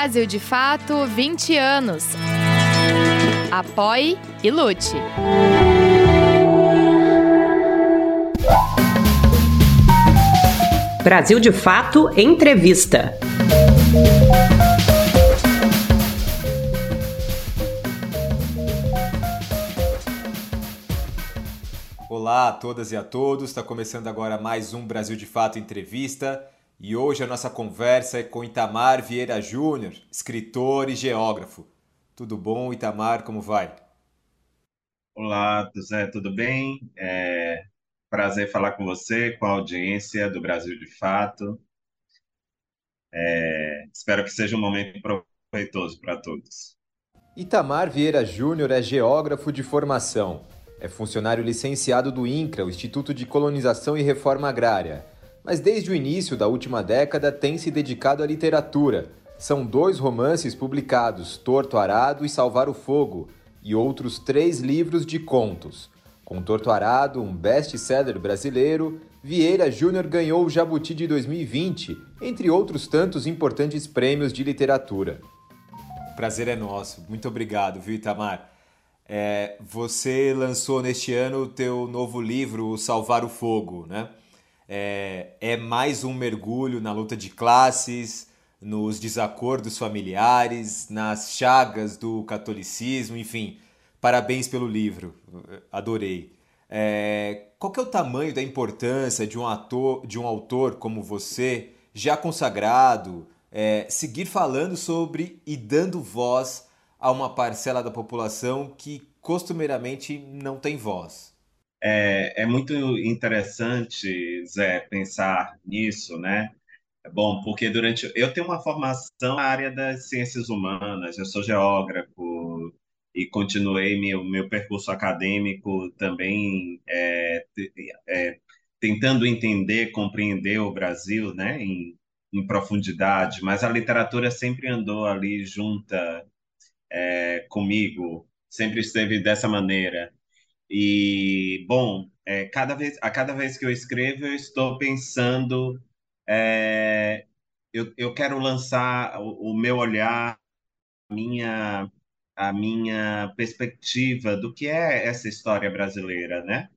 Brasil de Fato 20 anos. Apoie e lute. Brasil de Fato Entrevista. Olá a todas e a todos, está começando agora mais um Brasil de Fato Entrevista e hoje a nossa conversa é com Itamar Vieira Júnior, escritor e geógrafo. Tudo bom, Itamar? Como vai? Olá, Zé, tudo bem? É prazer falar com você, com a audiência do Brasil de Fato. É, espero que seja um momento proveitoso para todos. Itamar Vieira Júnior é geógrafo de formação. É funcionário licenciado do INCRA, o Instituto de Colonização e Reforma Agrária. Mas desde o início da última década tem se dedicado à literatura. São dois romances publicados, Torto Arado e Salvar o Fogo, e outros três livros de contos. Com Torto Arado, um best-seller brasileiro, Vieira Júnior ganhou o Jabuti de 2020, entre outros tantos importantes prêmios de literatura. Prazer é nosso. Muito obrigado, viu, Itamar? É, você lançou neste ano o teu novo livro, Salvar o Fogo, né? É, é mais um mergulho na luta de classes, nos desacordos familiares, nas chagas do catolicismo, enfim. Parabéns pelo livro, adorei. É, qual que é o tamanho da importância de um ator, de um autor como você, já consagrado, é, seguir falando sobre e dando voz a uma parcela da população que costumeiramente não tem voz. É, é muito interessante, Zé, pensar nisso, né? É bom, porque durante. Eu tenho uma formação na área das ciências humanas, eu sou geógrafo e continuei meu, meu percurso acadêmico também é, é, tentando entender, compreender o Brasil né, em, em profundidade, mas a literatura sempre andou ali junta é, comigo, sempre esteve dessa maneira. E, bom, é, cada vez, a cada vez que eu escrevo, eu estou pensando, é, eu, eu quero lançar o, o meu olhar, a minha, a minha perspectiva do que é essa história brasileira, né?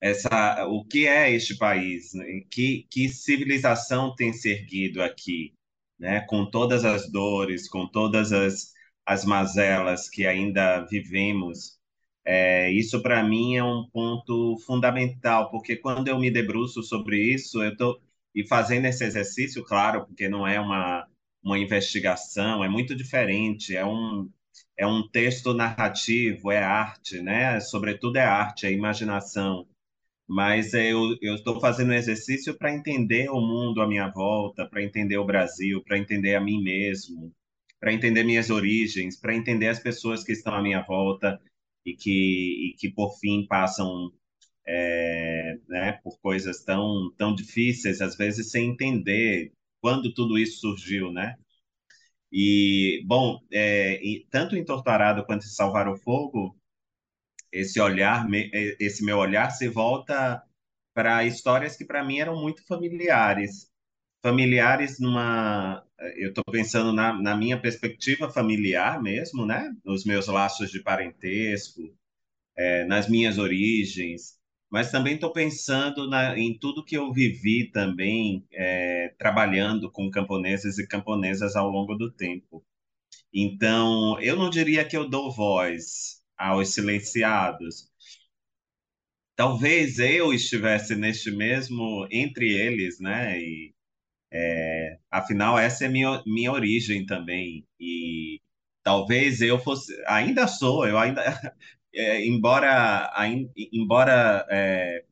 Essa, o que é este país? Né? Que, que civilização tem se erguido aqui? Né? Com todas as dores, com todas as as mazelas que ainda vivemos, é, isso para mim é um ponto fundamental, porque quando eu me debruço sobre isso, eu estou e fazendo esse exercício, claro, porque não é uma, uma investigação, é muito diferente, é um, é um texto narrativo, é arte, né? Sobretudo é arte, é imaginação. Mas eu estou fazendo um exercício para entender o mundo à minha volta, para entender o Brasil, para entender a mim mesmo, para entender minhas origens, para entender as pessoas que estão à minha volta e que, e que por fim, passam é, né, por coisas tão, tão difíceis, às vezes sem entender quando tudo isso surgiu, né? E, bom, é, e, tanto em Torturado quanto em Salvar o Fogo, esse olhar, esse meu olhar se volta para histórias que para mim eram muito familiares familiares numa. Eu estou pensando na, na, minha perspectiva familiar mesmo, né? Nos meus laços de parentesco, é, nas minhas origens, mas também estou pensando na, em tudo que eu vivi também é, trabalhando com camponeses e camponesas ao longo do tempo. Então, eu não diria que eu dou voz aos silenciados. Talvez eu estivesse neste mesmo entre eles, né? E, é, afinal, essa é minha, minha origem também. E talvez eu fosse. Ainda sou, eu ainda. É, embora embora é,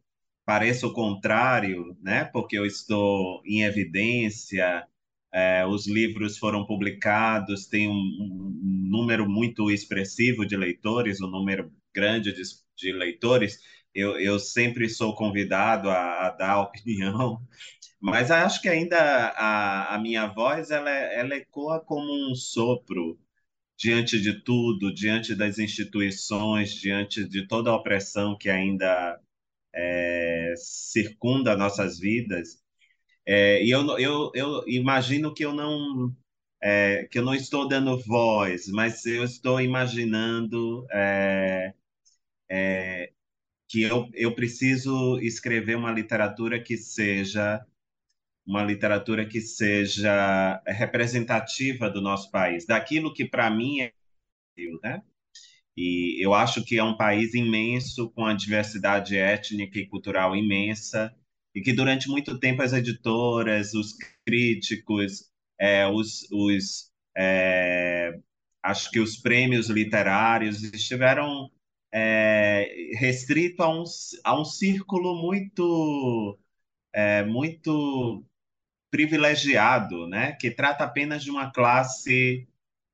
pareça o contrário, né? Porque eu estou em evidência, é, os livros foram publicados, tem um, um, número muito expressivo de leitores, um número grande de, de leitores. Eu, eu sempre sou convidado a, a dar opinião mas acho que ainda a, a minha voz ela, ela ecoa como um sopro diante de tudo, diante das instituições, diante de toda a opressão que ainda é, circunda nossas vidas. É, e eu, eu, eu imagino que eu não é, que eu não estou dando voz, mas eu estou imaginando é, é, que eu, eu preciso escrever uma literatura que seja uma literatura que seja representativa do nosso país, daquilo que para mim é né? E eu acho que é um país imenso, com a diversidade étnica e cultural imensa, e que durante muito tempo as editoras, os críticos, é, os, os é, acho que os prêmios literários estiveram é, restrito a um, a um círculo muito é, muito privilegiado, né? Que trata apenas de uma classe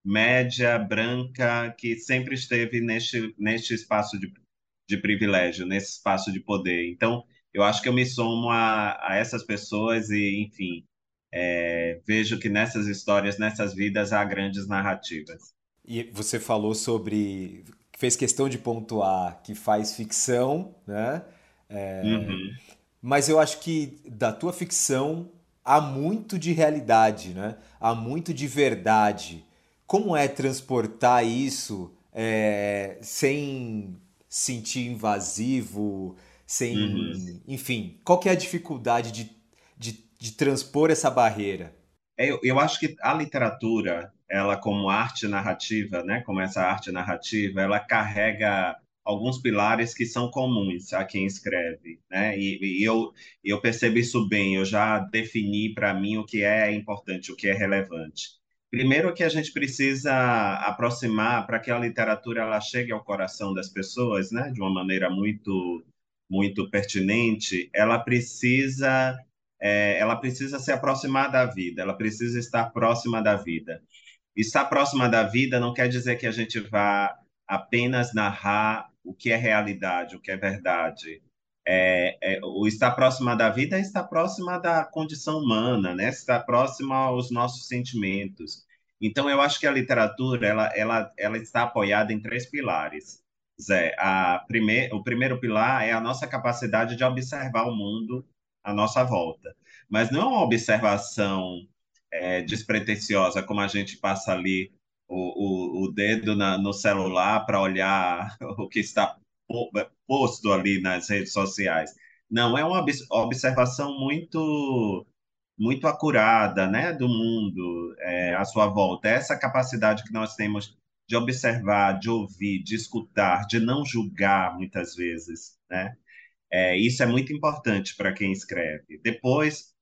média, branca, que sempre esteve neste, neste espaço de, de privilégio, nesse espaço de poder. Então, eu acho que eu me somo a, a essas pessoas e, enfim, é, vejo que nessas histórias, nessas vidas, há grandes narrativas. E você falou sobre. fez questão de pontuar que faz ficção, né? É, uhum. Mas eu acho que da tua ficção há muito de realidade, né? Há muito de verdade. Como é transportar isso é, sem sentir invasivo, sem. Uhum. Enfim, qual que é a dificuldade de, de, de transpor essa barreira? É, eu, eu acho que a literatura, ela como arte narrativa, né, como essa arte narrativa, ela carrega alguns pilares que são comuns a quem escreve, né? E, e eu eu percebo isso bem. Eu já defini para mim o que é importante, o que é relevante. Primeiro que a gente precisa aproximar para que a literatura ela chegue ao coração das pessoas, né, de uma maneira muito muito pertinente. Ela precisa é, ela precisa se aproximar da vida, ela precisa estar próxima da vida. Estar próxima da vida não quer dizer que a gente vá apenas narrar o que é realidade, o que é verdade. É, é, o estar próxima da vida é estar próxima da condição humana, né? Estar próxima aos nossos sentimentos. Então, eu acho que a literatura ela, ela, ela está apoiada em três pilares. Zé, a primeir, o primeiro pilar é a nossa capacidade de observar o mundo à nossa volta. Mas não é uma observação é, despretensiosa, como a gente passa ali o, o, o dedo na, no celular para olhar o que está posto ali nas redes sociais. Não, é uma observação muito muito acurada né, do mundo é, à sua volta. Essa capacidade que nós temos de observar, de ouvir, de escutar, de não julgar muitas vezes. Né? É, isso é muito importante para quem escreve. Depois,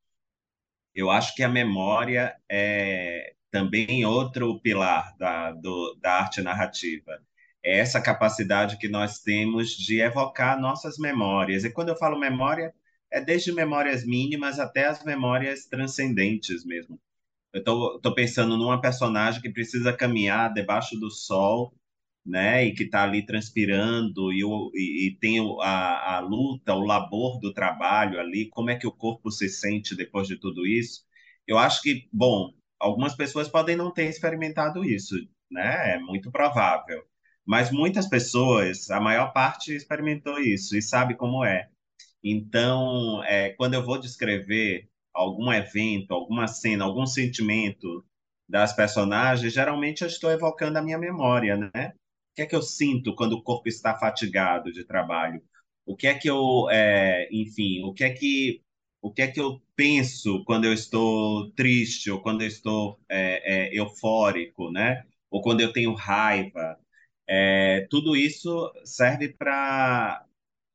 eu acho que a memória é também outro pilar da, do, da arte narrativa. É essa capacidade que nós temos de evocar nossas memórias. E quando eu falo memória, é desde memórias mínimas até as memórias transcendentes mesmo. Eu estou pensando numa personagem que precisa caminhar debaixo do sol né, e que está ali transpirando e, e, e tem a, a, luta, o labor do trabalho ali, como é que o corpo se sente depois de tudo isso. Eu acho que, bom, algumas pessoas podem não ter experimentado isso, né, é muito provável, mas muitas pessoas, a maior parte experimentou isso e sabe como é. Então, é, quando eu vou descrever algum evento, alguma cena, algum sentimento das personagens, geralmente eu estou evocando a minha memória, né? que é que eu sinto quando o corpo está fatigado de trabalho? O que é que eu, é, enfim, o que é que o que é que eu penso quando eu estou triste ou quando eu estou é, é, eufórico, né? Ou quando eu tenho raiva? É, tudo isso serve para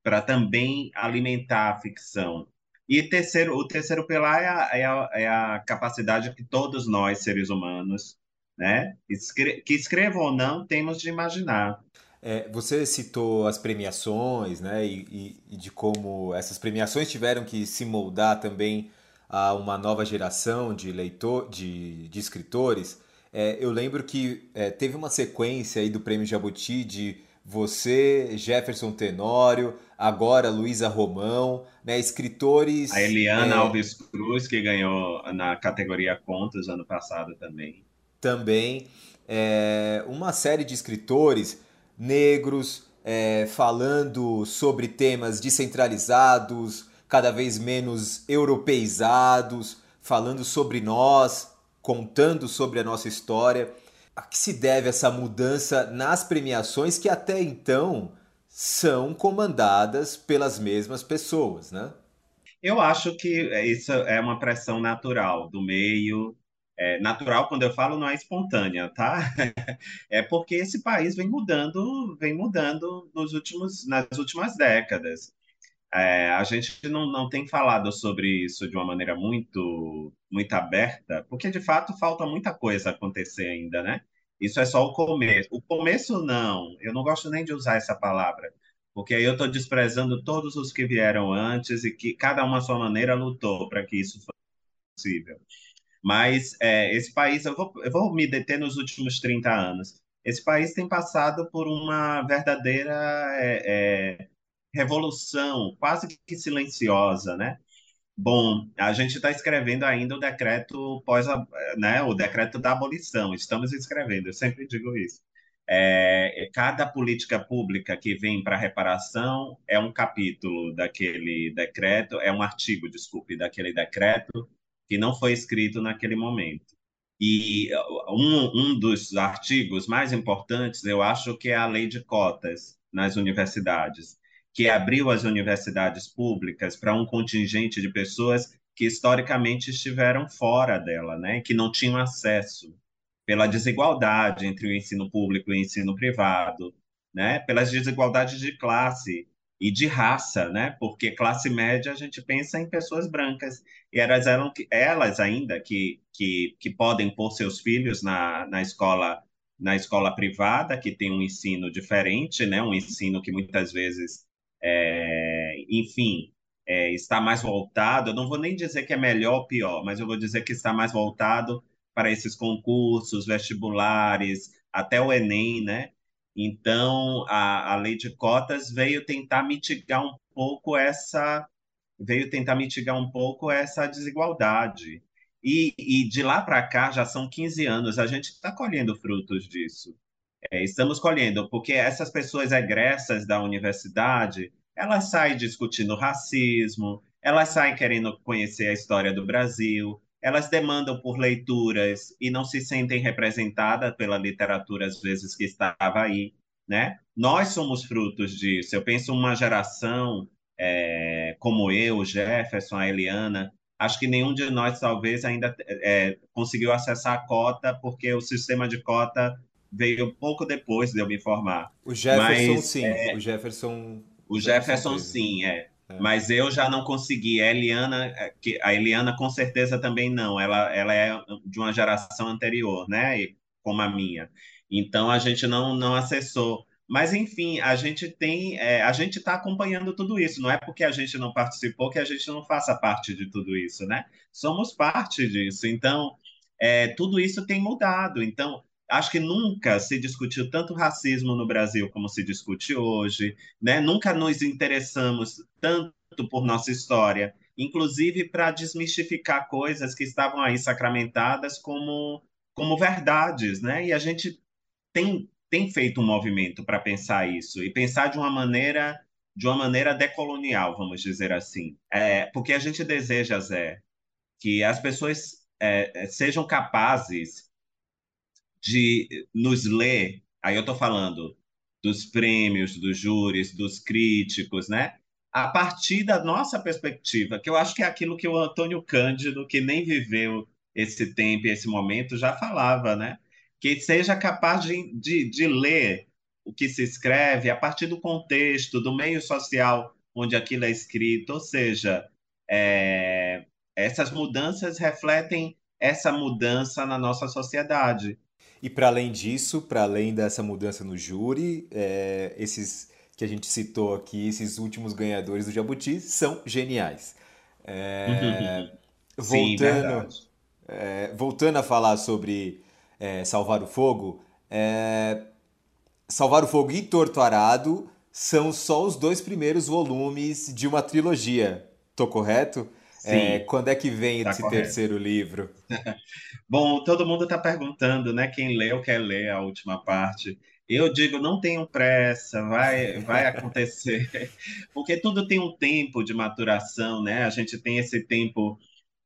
para também alimentar a ficção. E terceiro, o terceiro pilar é a, é a, é a capacidade que todos nós, seres humanos, né? Que escrevam ou não, temos de imaginar. É, você citou as premiações, né? E, e, de como essas premiações tiveram que se moldar também a uma nova geração de leitor, de, de escritores. É, eu lembro que é, teve uma sequência aí do Prêmio Jabuti de você, Jefferson Tenório, agora Luísa Romão, né, escritores. A Eliana é, Alves Cruz, que ganhou na categoria Contos ano passado também também é, uma série de escritores negros é, falando sobre temas descentralizados, cada vez menos europeizados, falando sobre nós, contando sobre a nossa história. A que se deve essa mudança nas premiações que até então são comandadas pelas mesmas pessoas, né? Eu acho que isso é uma pressão natural do meio. É, natural, quando eu falo, não é espontânea, tá? É porque esse país vem mudando, vem mudando nos últimos, nas últimas décadas. É, a gente não, não tem falado sobre isso de uma maneira muito, muito aberta, porque de fato falta muita coisa acontecer ainda, né? Isso é só o começo. O começo, não. Eu não gosto nem de usar essa palavra, porque aí eu estou desprezando todos os que vieram antes e que cada uma à sua maneira lutou para que isso fosse possível. Mas é, esse país, eu vou, eu vou me deter nos últimos 30 anos. Esse país tem passado por uma verdadeira é, é, revolução, quase que silenciosa, né? Bom, a gente está escrevendo ainda o decreto pós, né, o decreto da abolição. Estamos escrevendo, eu sempre digo isso. É, cada política pública que vem para reparação é um capítulo daquele decreto, é um artigo, desculpe, daquele decreto que não foi escrito naquele momento. E um, um dos artigos mais importantes, eu acho que é a lei de cotas nas universidades que abriu as universidades públicas para um contingente de pessoas que historicamente estiveram fora dela, né, que não tinham acesso pela desigualdade entre o ensino público e o ensino privado, né, pelas desigualdades de classe e de raça, né, porque classe média a gente pensa em pessoas brancas e elas eram elas ainda que que, que podem pôr seus filhos na, na escola na escola privada que tem um ensino diferente, né, um ensino que muitas vezes é, enfim, é, está mais voltado. Eu não vou nem dizer que é melhor ou pior, mas eu vou dizer que está mais voltado para esses concursos, vestibulares, até o Enem, né? Então, a, a lei de cotas veio tentar mitigar um pouco essa veio tentar mitigar um pouco essa desigualdade. E, e de lá para cá, já são 15 anos, a gente está colhendo frutos disso. É, estamos colhendo, porque essas pessoas egressas da universidade, elas saem discutindo racismo, elas saem querendo conhecer a história do Brasil, elas demandam por leituras e não se sentem representadas pela literatura, às vezes, que estava aí, né? Nós somos frutos disso. Eu penso uma geração é, como eu, Jefferson, a Eliana, acho que nenhum de nós, talvez, ainda é, conseguiu acessar a cota, porque o sistema de cota veio pouco depois de eu me formar. O Jefferson, Mas, sim. É, o Jefferson. O Jefferson, sim, é. É. Mas eu já não consegui. A Eliana, é, a Eliana com certeza também não. Ela, ela é de uma geração anterior, né? Como a minha. Então a gente não, não acessou. Mas enfim, a gente tem, é, a gente está acompanhando tudo isso. Não é porque a gente não participou que a gente não faça parte de tudo isso, né? Somos parte disso. Então, é, tudo isso tem mudado. Então, acho que nunca se discutiu tanto racismo no Brasil como se discute hoje, né? Nunca nos interessamos tanto por nossa história, inclusive para desmistificar coisas que estavam aí sacramentadas como como verdades, né? E a gente tem tem feito um movimento para pensar isso e pensar de uma maneira de uma maneira decolonial, vamos dizer assim, é, porque a gente deseja, Zé, que as pessoas é, sejam capazes de nos ler, aí eu estou falando dos prêmios, dos júris, dos críticos, né? A partir da nossa perspectiva, que eu acho que é aquilo que o Antônio Cândido, que nem viveu esse tempo e esse momento, já falava, né? Que seja capaz de, de, de ler o que se escreve a partir do contexto, do meio social onde aquilo é escrito, ou seja, é, essas mudanças refletem essa mudança na nossa sociedade. E para além disso, para além dessa mudança no júri, é, esses que a gente citou aqui, esses últimos ganhadores do Jabuti, são geniais. É, voltando, Sim, é, voltando a falar sobre é, Salvar o Fogo, é, Salvar o Fogo e Torto Arado são só os dois primeiros volumes de uma trilogia. Tô correto? É, quando é que vem tá esse correto. terceiro livro? Bom, todo mundo está perguntando, né? Quem leu quer ler a última parte. Eu digo, não tenham pressa, vai, vai acontecer, porque tudo tem um tempo de maturação, né? A gente tem esse tempo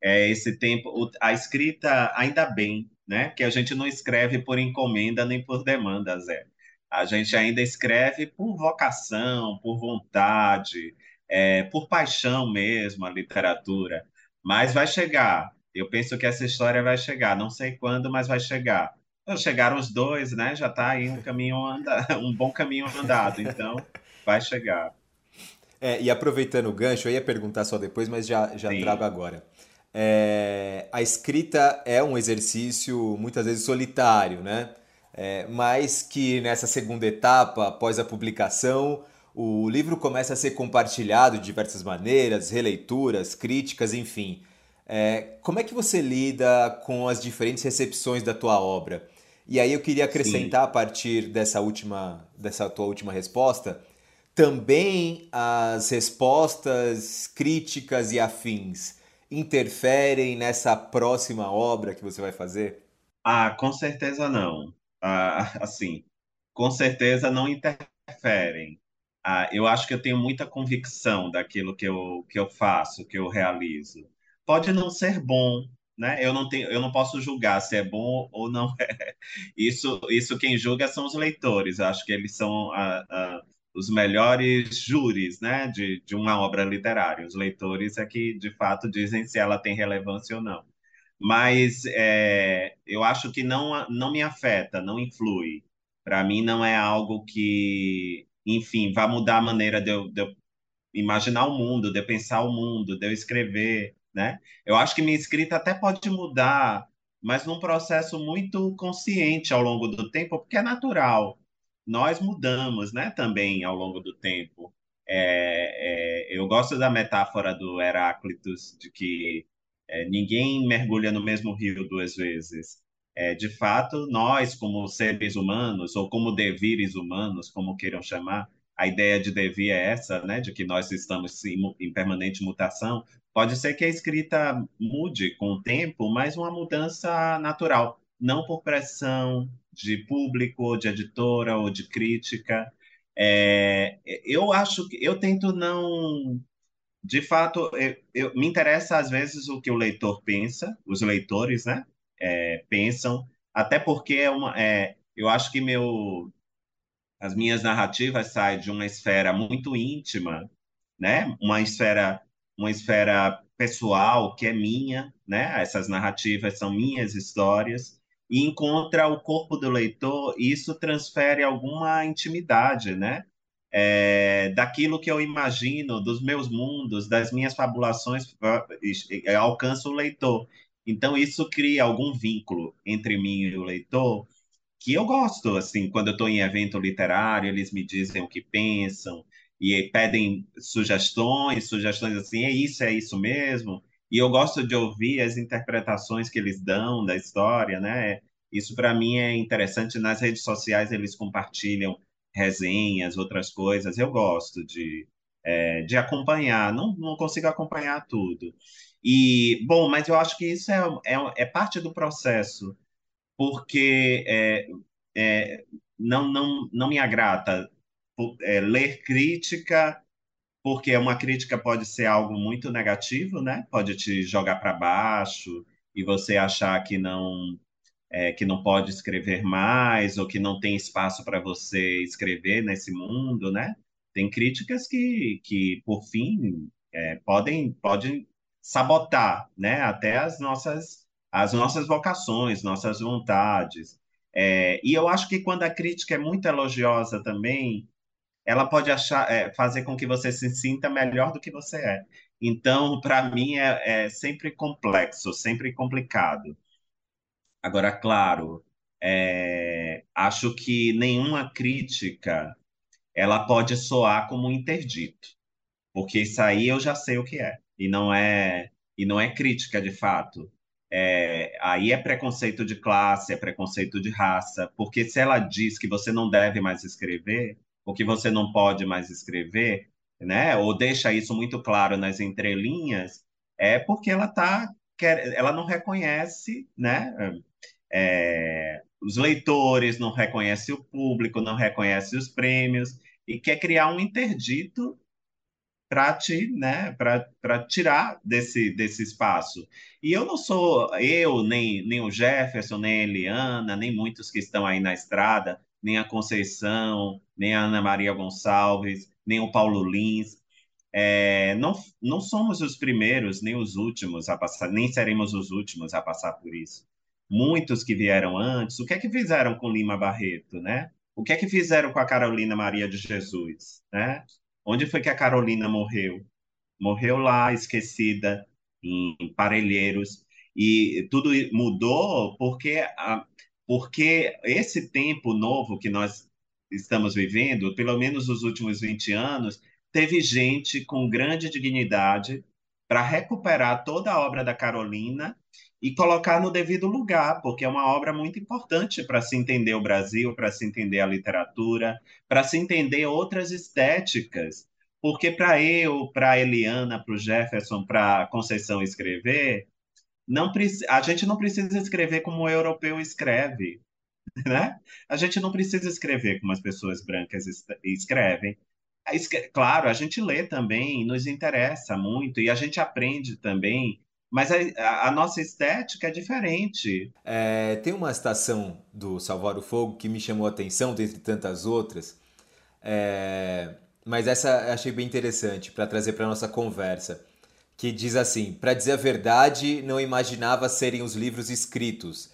é, esse tempo, a escrita, ainda bem, né? Que a gente não escreve por encomenda nem por demanda, Zé. A gente ainda escreve por vocação, por vontade, é, por paixão mesmo, a literatura. Mas vai chegar. Eu penso que essa história vai chegar. Não sei quando, mas vai chegar. Então, chegaram os dois, né? Já está aí um caminho anda... um bom caminho andado. Então, vai chegar. É, e aproveitando o gancho, eu ia perguntar só depois, mas já, já trago agora. É, a escrita é um exercício muitas vezes solitário, né? É, mas que nessa segunda etapa, após a publicação, o livro começa a ser compartilhado de diversas maneiras, releituras, críticas, enfim. É, como é que você lida com as diferentes recepções da tua obra? E aí eu queria acrescentar Sim. a partir dessa última, dessa tua última resposta, também as respostas críticas e afins interferem nessa próxima obra que você vai fazer? Ah, com certeza não. Ah, assim, com certeza não interferem. Ah, eu acho que eu tenho muita convicção daquilo que eu, que eu faço, que eu realizo. Pode não ser bom, né? Eu não tenho, eu não posso julgar se é bom ou não é. Isso, isso quem julga são os leitores. Eu acho que eles são a, a, os melhores júris né, de, de uma obra literária. Os leitores é que, de fato, dizem se ela tem relevância ou não. Mas é, eu acho que não, não me afeta, não influi. Para mim, não é algo que, enfim, vai mudar a maneira de eu, de eu imaginar o mundo, de eu pensar o mundo, de eu escrever. Né? Eu acho que minha escrita até pode mudar, mas num processo muito consciente ao longo do tempo, porque é natural nós mudamos, né, também ao longo do tempo. É, é, eu gosto da metáfora do Heráclitos de que é, ninguém mergulha no mesmo rio duas vezes. É, de fato, nós, como seres humanos, ou como devires humanos, como queiram chamar, a ideia de devir é essa, né, de que nós estamos em, permanente mutação. Pode ser que a escrita mude com o tempo, mas uma mudança natural, não por pressão, de público, de editora ou de crítica. É, eu acho que eu tento não. De fato, eu, eu, me interessa às vezes o que o leitor pensa, os leitores, né? É, pensam, até porque é uma, é, eu acho que meu, as minhas narrativas saem de uma esfera muito íntima, né? Uma esfera, uma esfera pessoal que é minha, né? Essas narrativas são minhas histórias e encontra o corpo do leitor, e isso transfere alguma intimidade, né? É, daquilo que eu imagino, dos meus mundos, das minhas fabulações, alcança o leitor. Então, isso cria algum vínculo entre mim e o leitor que eu gosto, assim, quando eu estou em evento literário, eles me dizem o que pensam e pedem sugestões, sugestões assim, é isso, é isso mesmo, e eu gosto de ouvir as interpretações que eles dão da história, né? Isso para mim é interessante. Nas redes sociais eles compartilham resenhas, outras coisas. Eu gosto de, é, de acompanhar. Não, não consigo acompanhar tudo. E, bom, mas eu acho que isso é, é, é parte do processo, porque é, é, não, não, não me agrada é, ler crítica porque uma crítica pode ser algo muito negativo, né? Pode te jogar para baixo e você achar que não é, que não pode escrever mais ou que não tem espaço para você escrever nesse mundo, né? Tem críticas que, que por fim, é, podem podem sabotar, né? Até as nossas as nossas vocações, nossas vontades. É, e eu acho que quando a crítica é muito elogiosa também, ela pode achar, é, fazer com que você se sinta melhor do que você é. Então, para mim, é, é, sempre complexo, sempre complicado. Agora, claro, é, acho que nenhuma crítica ela pode soar como um interdito, porque isso aí eu já sei o que é e não é e não é crítica de fato. É, aí é preconceito de classe, é preconceito de raça, porque se ela diz que você não deve mais escrever, o que você não pode mais escrever, né? Ou deixa isso muito claro nas entrelinhas, é porque ela tá, ela não reconhece, né? É, os leitores não reconhecem o público, não reconhece os prêmios e quer criar um interdito para te, né, para tirar desse, desse espaço. E eu não sou eu, nem, nem o Jefferson, nem a Eliana, nem muitos que estão aí na estrada, nem a Conceição, nem a Ana Maria Gonçalves, nem o Paulo Lins. É, não, não somos os primeiros, nem os últimos a passar, nem seremos os últimos a passar por isso. Muitos que vieram antes, o que é que fizeram com Lima Barreto, né? O que é que fizeram com a Carolina Maria de Jesus, né? Onde foi que a Carolina morreu? Morreu lá, esquecida, em Parelheiros. E tudo mudou porque, porque esse tempo novo que nós estamos vivendo, pelo menos os últimos 20 anos, teve gente com grande dignidade para recuperar toda a obra da Carolina e colocar no devido lugar, porque é uma obra muito importante para se entender o Brasil, para se entender a literatura, para se entender outras estéticas. Porque para eu, para Eliana, para o Jefferson, para Conceição escrever, não a gente não precisa escrever como o europeu escreve, né? A gente não precisa escrever como as pessoas brancas escrevem. Claro, a gente lê também, nos interessa muito e a gente aprende também mas a, a, nossa estética é diferente. É, tem uma estação do Salvar o Fogo que me chamou a atenção, dentre tantas outras, é, mas essa achei bem interessante para trazer para nossa conversa, que diz assim: para dizer a verdade, não imaginava serem os livros escritos.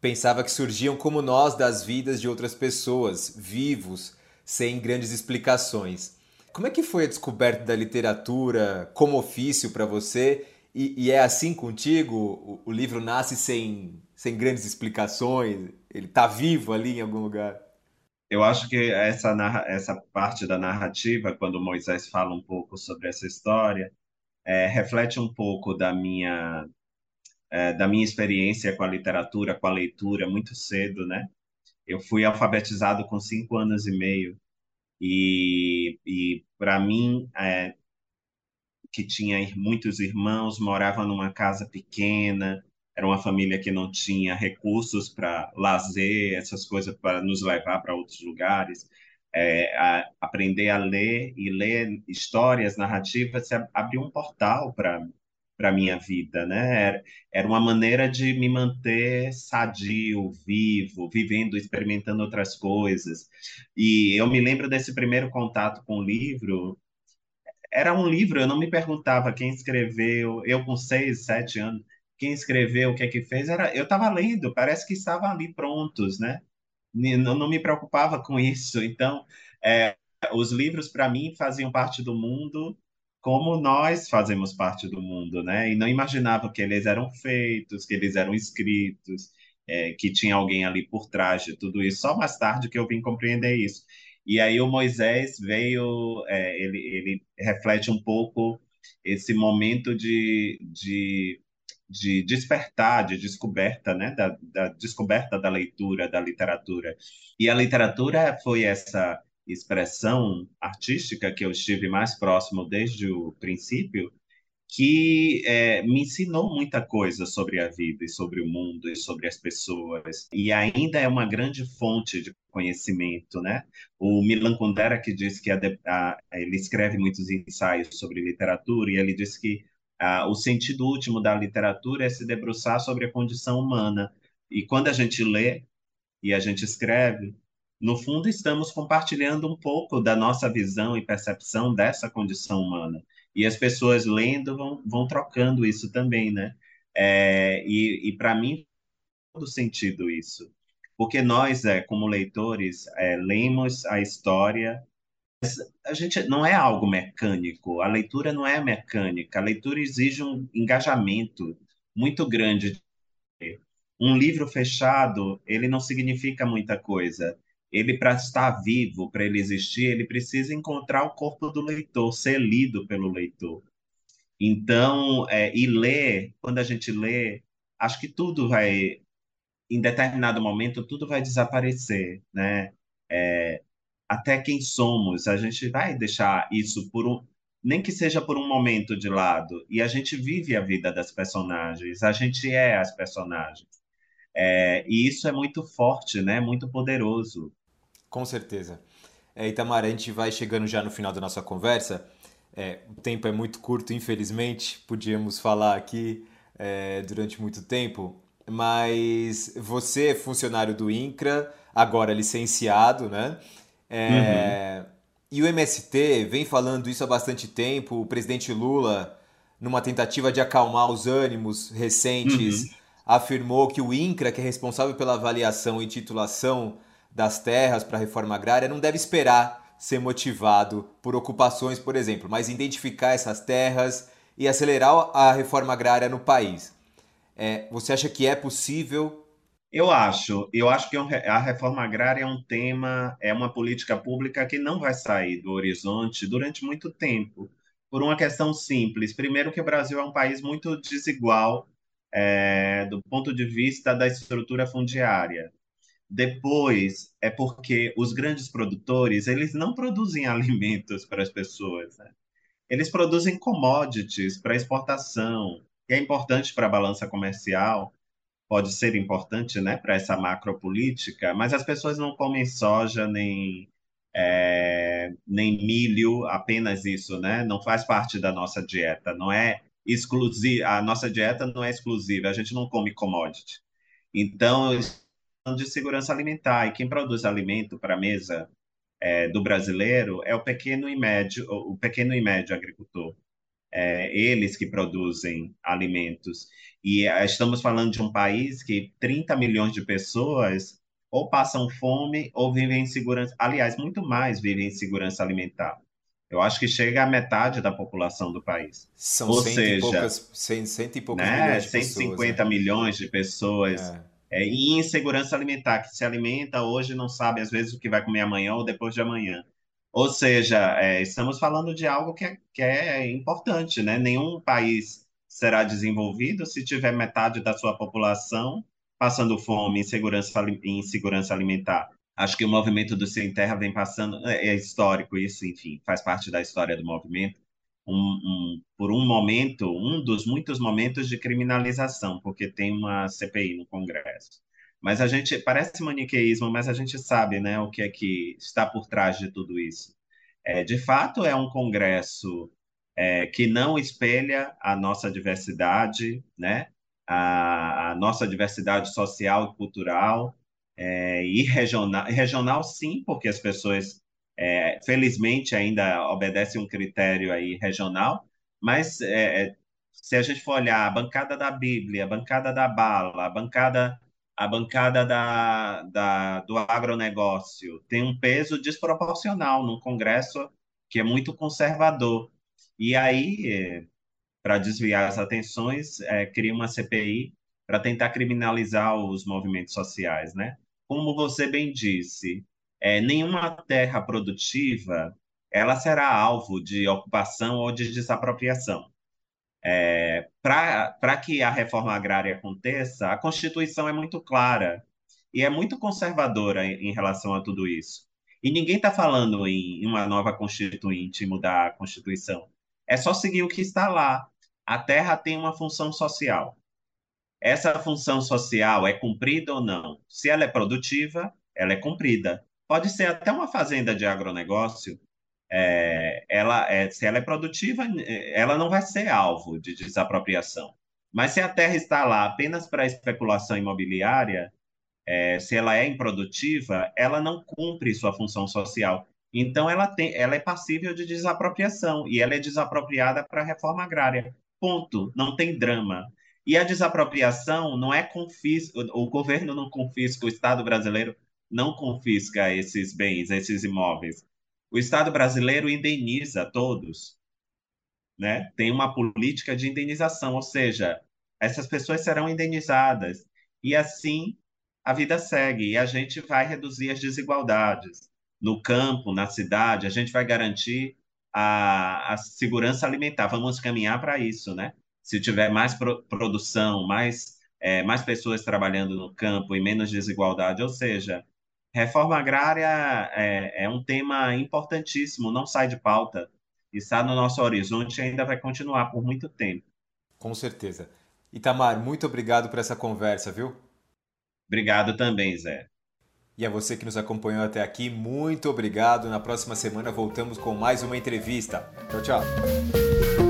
Pensava que surgiam como nós das vidas de outras pessoas, vivos, sem grandes explicações. Como é que foi a descoberta da literatura como ofício para você e, e, é assim contigo? O, o, livro nasce sem, sem grandes explicações? Ele está vivo ali em algum lugar? Eu acho que essa, essa parte da narrativa, quando Moisés fala um pouco sobre essa história, é, reflete um pouco da minha, é, da minha experiência com a literatura, com a leitura, muito cedo, né? Eu fui alfabetizado com cinco anos e meio. E, e para mim, é, que tinha muitos irmãos, morava numa casa pequena, era uma família que não tinha recursos para lazer, essas coisas para nos levar para outros lugares. É, a, aprender a ler e ler histórias, narrativas, abriu um portal para para minha vida, né? Era, era uma maneira de me manter sadio, vivo, vivendo, experimentando outras coisas. E eu me lembro desse primeiro contato com o livro era um livro, eu não me perguntava quem escreveu, eu com seis, sete anos, quem escreveu, o que é que fez, era, eu estava lendo, parece que estavam ali prontos, né? Não, não me preocupava com isso. Então, é, os livros, para mim, faziam parte do mundo como nós fazemos parte do mundo, né? E não imaginava que eles eram feitos, que eles eram escritos, é, que tinha alguém ali por trás de tudo isso. Só mais tarde que eu vim compreender isso. E aí o Moisés veio, é, ele, ele reflete um pouco esse momento de, de, de despertar, de descoberta, né? Da, da descoberta da leitura, da literatura. E a literatura foi essa expressão artística que eu estive mais próximo desde o princípio, que é, me ensinou muita coisa sobre a vida e sobre o mundo e sobre as pessoas e ainda é uma grande fonte de conhecimento, né? O Milan Kundera que diz que a, a, ele escreve muitos ensaios sobre literatura e ele diz que a, o sentido último da literatura é se debruçar sobre a condição humana e quando a gente lê e a gente escreve no fundo estamos compartilhando um pouco da nossa visão e percepção dessa condição humana e as pessoas lendo vão, vão trocando isso também, né? É, e e para mim, todo sentido isso. Porque nós, é, como leitores, é, lemos a história, a gente não é algo mecânico, a leitura não é mecânica, a leitura exige um engajamento muito grande. Um livro fechado, ele não significa muita coisa ele para estar vivo, para ele existir, ele precisa encontrar o corpo do leitor, ser lido pelo leitor. Então, é, e ler, quando a gente lê, acho que tudo vai, em determinado momento, tudo vai desaparecer, né? É, até quem somos, a gente vai deixar isso por um, nem que seja por um momento de lado, e a gente vive a vida das personagens, a gente é as personagens. É, e isso é muito forte, né? Muito poderoso. Com certeza. É, Itamar, a gente vai chegando já no final da nossa conversa. É, o tempo é muito curto, infelizmente, podíamos falar aqui é, durante muito tempo, mas você é funcionário do INCRA, agora licenciado, né? É, uhum. E o MST vem falando isso há bastante tempo. O presidente Lula, numa tentativa de acalmar os ânimos recentes, uhum. afirmou que o INCRA, que é responsável pela avaliação e titulação das terras para a reforma agrária, não deve esperar ser motivado por ocupações, por exemplo, mas identificar essas terras e acelerar a reforma agrária no país. É, você acha que é possível? Eu acho. Eu acho que a reforma agrária é um tema, é uma política pública que não vai sair do horizonte durante muito tempo, por uma questão simples. Primeiro, que o Brasil é um país muito desigual é, do ponto de vista da estrutura fundiária. Depois, é porque os grandes produtores, eles não produzem alimentos para as pessoas, né? Eles produzem commodities para exportação, que é importante para a balança comercial, pode ser importante, né, para essa macropolítica, mas as pessoas não comem soja nem é, nem milho, apenas isso, né? Não faz parte da nossa dieta, não é exclusiva, a nossa dieta não é exclusiva, a gente não come commodity. Então, de segurança alimentar. E quem produz alimento para a mesa é, do brasileiro é o pequeno e médio, o pequeno e médio agricultor. É, eles que produzem alimentos. E é, estamos falando de um país que 30 milhões de pessoas ou passam fome ou vivem em segurança. Aliás, muito mais vivem em segurança alimentar. Eu acho que chega a metade da população do país. São ou cento seja, e poucas, cento, cento e poucos né, milhões de 150 pessoas, né? milhões de pessoas. É é, e insegurança alimentar, que se alimenta hoje não sabe às vezes o que vai comer amanhã ou depois de amanhã. Ou seja, é, estamos falando de algo que é, que é importante, né? Nenhum país será desenvolvido se tiver metade da sua população passando fome, insegurança, insegurança alimentar. Acho que o movimento do Sem Terra vem passando, é, é histórico isso, enfim, faz parte da história do movimento, um, um, por um momento, um dos muitos momentos de criminalização, porque tem uma CPI no Congresso. Mas a gente parece maniqueísmo, mas a gente sabe, né, o que é que está por trás de tudo isso. É, de fato, é um Congresso é, que não espelha a nossa diversidade, né, a, a nossa diversidade social e cultural é, e regional. Regional, sim, porque as pessoas é, felizmente ainda obedece um critério aí regional, mas é, é, se a gente for olhar a bancada da Bíblia, a bancada da bala, a bancada, a bancada da, da, do agronegócio, tem um peso desproporcional num Congresso que é muito conservador. E aí, é, para desviar as atenções, é, cria uma CPI para tentar criminalizar os movimentos sociais, né? Como você bem disse, é, nenhuma terra produtiva ela será alvo de ocupação ou de desapropriação. É, Para que a reforma agrária aconteça, a Constituição é muito clara e é muito conservadora em, em relação a tudo isso. E ninguém está falando em, em uma nova Constituinte, mudar a Constituição. É só seguir o que está lá. A terra tem uma função social. Essa função social é cumprida ou não? Se ela é produtiva, ela é cumprida pode ser até uma fazenda de agronegócio, é, ela, é, se ela é produtiva, ela não vai ser alvo de desapropriação. Mas se a terra está lá apenas para especulação imobiliária, é, se ela é improdutiva, ela não cumpre sua função social. Então, ela, tem, ela é passível de desapropriação e ela é desapropriada para a reforma agrária. Ponto. Não tem drama. E a desapropriação não é confisco, o governo não confisca, o Estado brasileiro não confisca esses bens, esses imóveis. O Estado brasileiro indeniza todos, né? Tem uma política de indenização, ou seja, essas pessoas serão indenizadas e assim a vida segue e a gente vai reduzir as desigualdades no campo, na cidade, a gente vai garantir a, a segurança alimentar. Vamos caminhar para isso, né? Se tiver mais pro, produção, mais é, mais pessoas trabalhando no campo e menos desigualdade, ou seja, Reforma agrária é, é, um tema importantíssimo, não sai de pauta, está no nosso horizonte e ainda vai continuar por muito tempo. Com certeza. Itamar, muito obrigado por essa conversa, viu? Obrigado também, Zé. E a você que nos acompanhou até aqui, muito obrigado. Na próxima semana voltamos com mais uma entrevista. Tchau, tchau.